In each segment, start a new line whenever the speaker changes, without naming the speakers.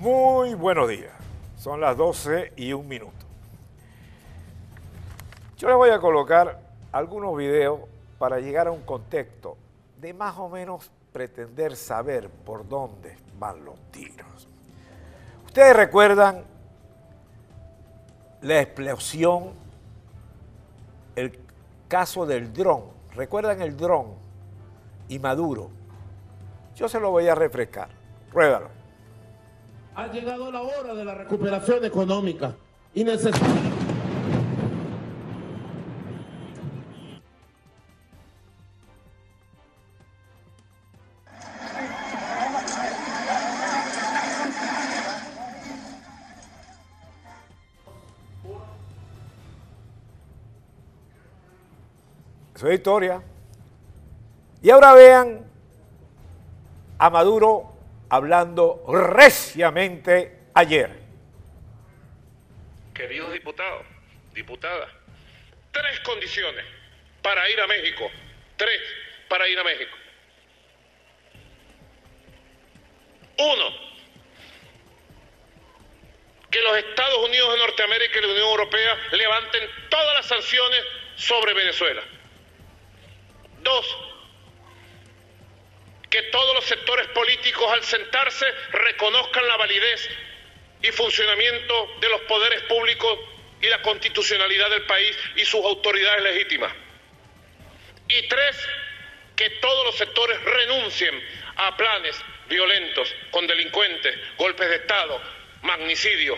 Muy buenos días. Son las 12 y un minuto. Yo les voy a colocar algunos videos para llegar a un contexto de más o menos pretender saber por dónde van los tiros. Ustedes recuerdan la explosión, el caso del dron. ¿Recuerdan el dron y Maduro? Yo se lo voy a refrescar. Ruédalo.
Ha llegado la hora de la recuperación económica y necesitamos...
Eso es historia. Y ahora vean a Maduro hablando reciamente ayer.
Queridos diputados, diputadas, tres condiciones para ir a México. Tres para ir a México. Uno, que los Estados Unidos de Norteamérica y la Unión Europea levanten todas las sanciones sobre Venezuela. Dos, que todos los sectores políticos al sentarse reconozcan la validez y funcionamiento de los poderes públicos y la constitucionalidad del país y sus autoridades legítimas. Y tres, que todos los sectores renuncien a planes violentos con delincuentes, golpes de Estado, magnicidio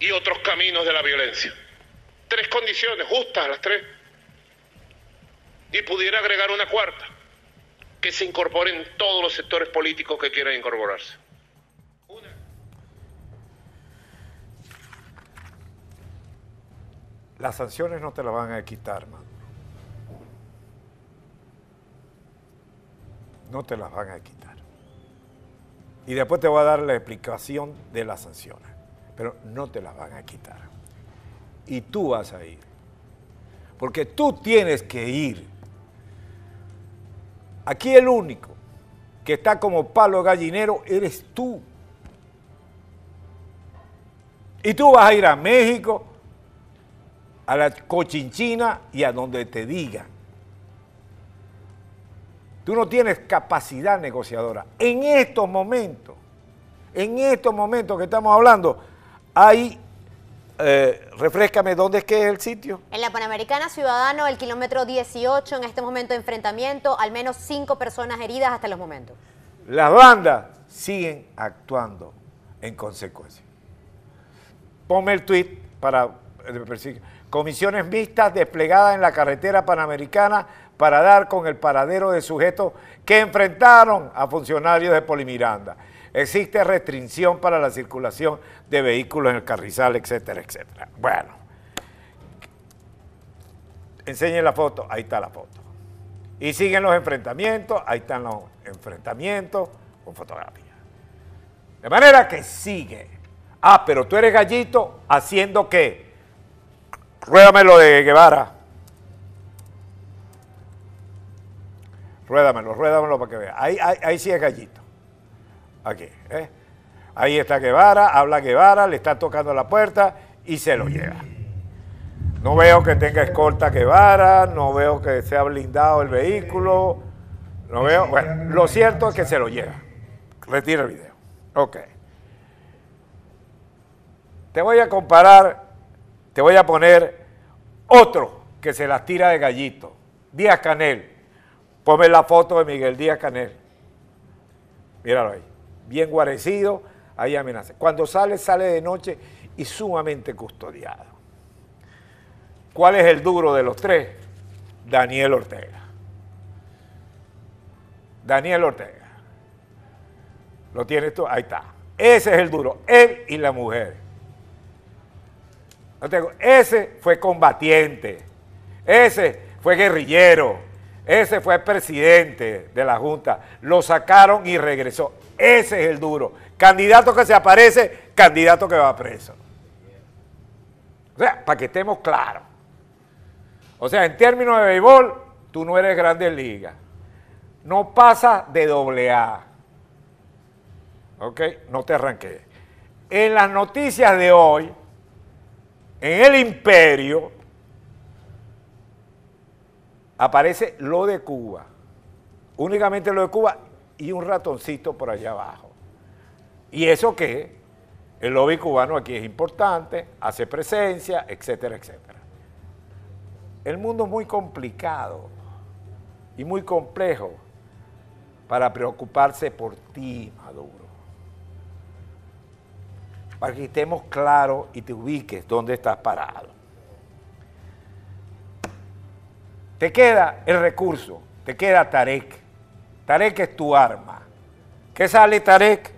y otros caminos de la violencia. Tres condiciones justas las tres. Y pudiera agregar una cuarta que se incorporen todos los sectores políticos que quieran incorporarse.
Las sanciones no te las van a quitar, Maduro. No te las van a quitar. Y después te voy a dar la explicación de las sanciones. Pero no te las van a quitar. Y tú vas a ir. Porque tú tienes que ir. Aquí el único que está como palo gallinero eres tú. Y tú vas a ir a México, a la cochinchina y a donde te digan. Tú no tienes capacidad negociadora. En estos momentos, en estos momentos que estamos hablando, hay, eh, refrescame, ¿dónde es que es el sitio?
En la Panamericana Ciudadano, el kilómetro 18, en este momento de enfrentamiento, al menos cinco personas heridas hasta los momentos.
Las bandas siguen actuando en consecuencia. Ponme el tweet para eh, comisiones mixtas desplegadas en la carretera panamericana para dar con el paradero de sujetos que enfrentaron a funcionarios de Polimiranda. Existe restricción para la circulación de vehículos en el carrizal, etcétera, etcétera. Bueno, enseñen la foto, ahí está la foto. Y siguen los enfrentamientos, ahí están los enfrentamientos con fotografía. De manera que sigue. Ah, pero tú eres gallito haciendo qué? Ruédame lo de Guevara. Ruédamelo, ruédamelo para que vea. Ahí, ahí, ahí sí es gallito. Aquí, ¿eh? Ahí está Guevara, habla Guevara, le está tocando la puerta y se lo lleva. No veo que tenga escolta Guevara, no veo que sea blindado el vehículo, no veo, bueno, lo cierto es que se lo lleva. Retira el video. Ok. Te voy a comparar, te voy a poner otro que se las tira de gallito, Díaz Canel. Ponme la foto de Miguel Díaz Canel. Míralo ahí. Bien guarecido, ahí amenaza. Cuando sale, sale de noche y sumamente custodiado. ¿Cuál es el duro de los tres? Daniel Ortega. Daniel Ortega. ¿Lo tienes tú? Ahí está. Ese es el duro. Él y la mujer. Ese fue combatiente. Ese fue guerrillero. Ese fue presidente de la Junta. Lo sacaron y regresó. Ese es el duro. Candidato que se aparece, candidato que va preso. O sea, para que estemos claros. O sea, en términos de béisbol, tú no eres grande liga. No pasa de doble A. ¿ok? No te arranqué. En las noticias de hoy, en el imperio, aparece lo de Cuba. Únicamente lo de Cuba y un ratoncito por allá abajo. ¿Y eso qué? El lobby cubano aquí es importante, hace presencia, etcétera, etcétera. El mundo es muy complicado y muy complejo para preocuparse por ti, Maduro. Para que estemos claros y te ubiques dónde estás parado. Te queda el recurso, te queda Tarek. Tarek es tu arma. ¿Qué sale Tarek?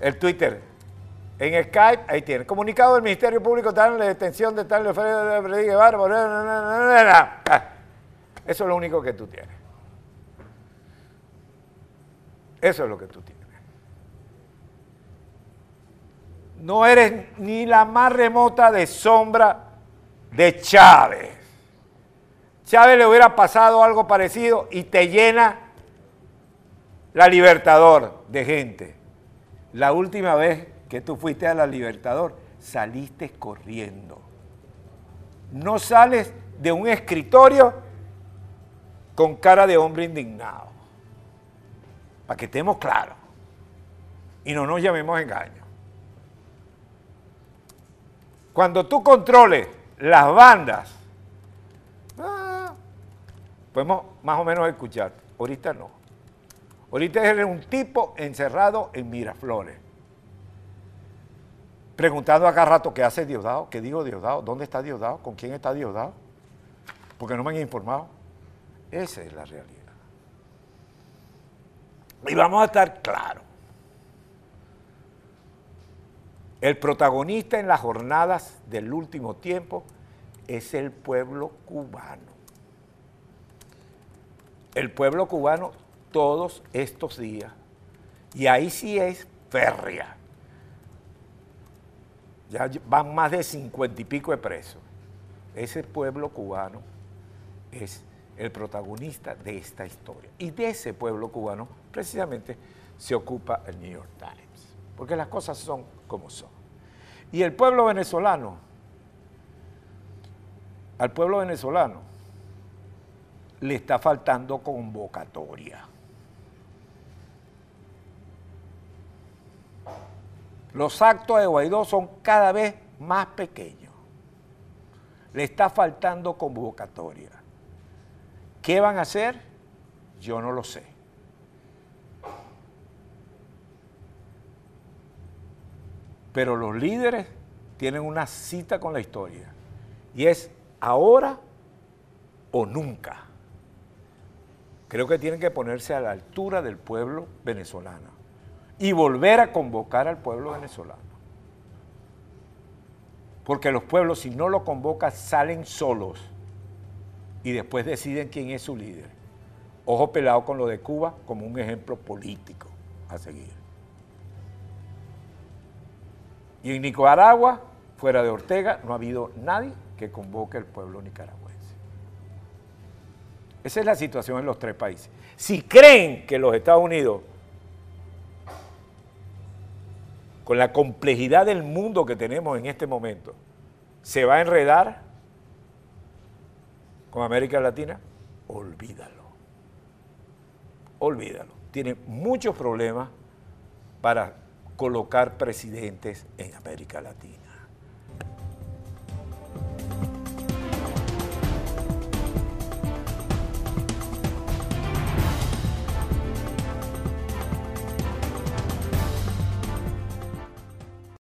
El Twitter. En Skype, ahí tiene. Comunicado del Ministerio Público, tal la detención de tal Freddy Guevara. Eso es lo único que tú tienes. Eso es lo que tú tienes. No eres ni la más remota de sombra de Chávez. Chávez le hubiera pasado algo parecido y te llena la Libertador de gente. La última vez que tú fuiste a la Libertador, saliste corriendo. No sales de un escritorio con cara de hombre indignado. Para que estemos claros. Y no nos llamemos engaño. Cuando tú controles las bandas, podemos más o menos escuchar. Ahorita no. Ahorita eres un tipo encerrado en Miraflores. Preguntando acá rato qué hace Diosdado, qué dijo Diosdado, dónde está Diosdado, con quién está Diosdado. Porque no me han informado. Esa es la realidad. Y vamos a estar claros. El protagonista en las jornadas del último tiempo es el pueblo cubano. El pueblo cubano todos estos días. Y ahí sí es férrea. Ya van más de cincuenta y pico de presos. Ese pueblo cubano es el protagonista de esta historia. Y de ese pueblo cubano precisamente se ocupa el New York Times, porque las cosas son como son. Y el pueblo venezolano, al pueblo venezolano le está faltando convocatoria. Los actos de Guaidó son cada vez más pequeños. Le está faltando convocatoria. ¿Qué van a hacer? Yo no lo sé. Pero los líderes tienen una cita con la historia. Y es ahora o nunca. Creo que tienen que ponerse a la altura del pueblo venezolano y volver a convocar al pueblo venezolano. Porque los pueblos, si no lo convocan, salen solos y después deciden quién es su líder. Ojo pelado con lo de Cuba como un ejemplo político a seguir. Y en Nicaragua, fuera de Ortega, no ha habido nadie que convoque al pueblo nicaragüense. Esa es la situación en los tres países. Si creen que los Estados Unidos, con la complejidad del mundo que tenemos en este momento, se va a enredar con América Latina, olvídalo. Olvídalo. Tiene muchos problemas para colocar presidentes en América Latina.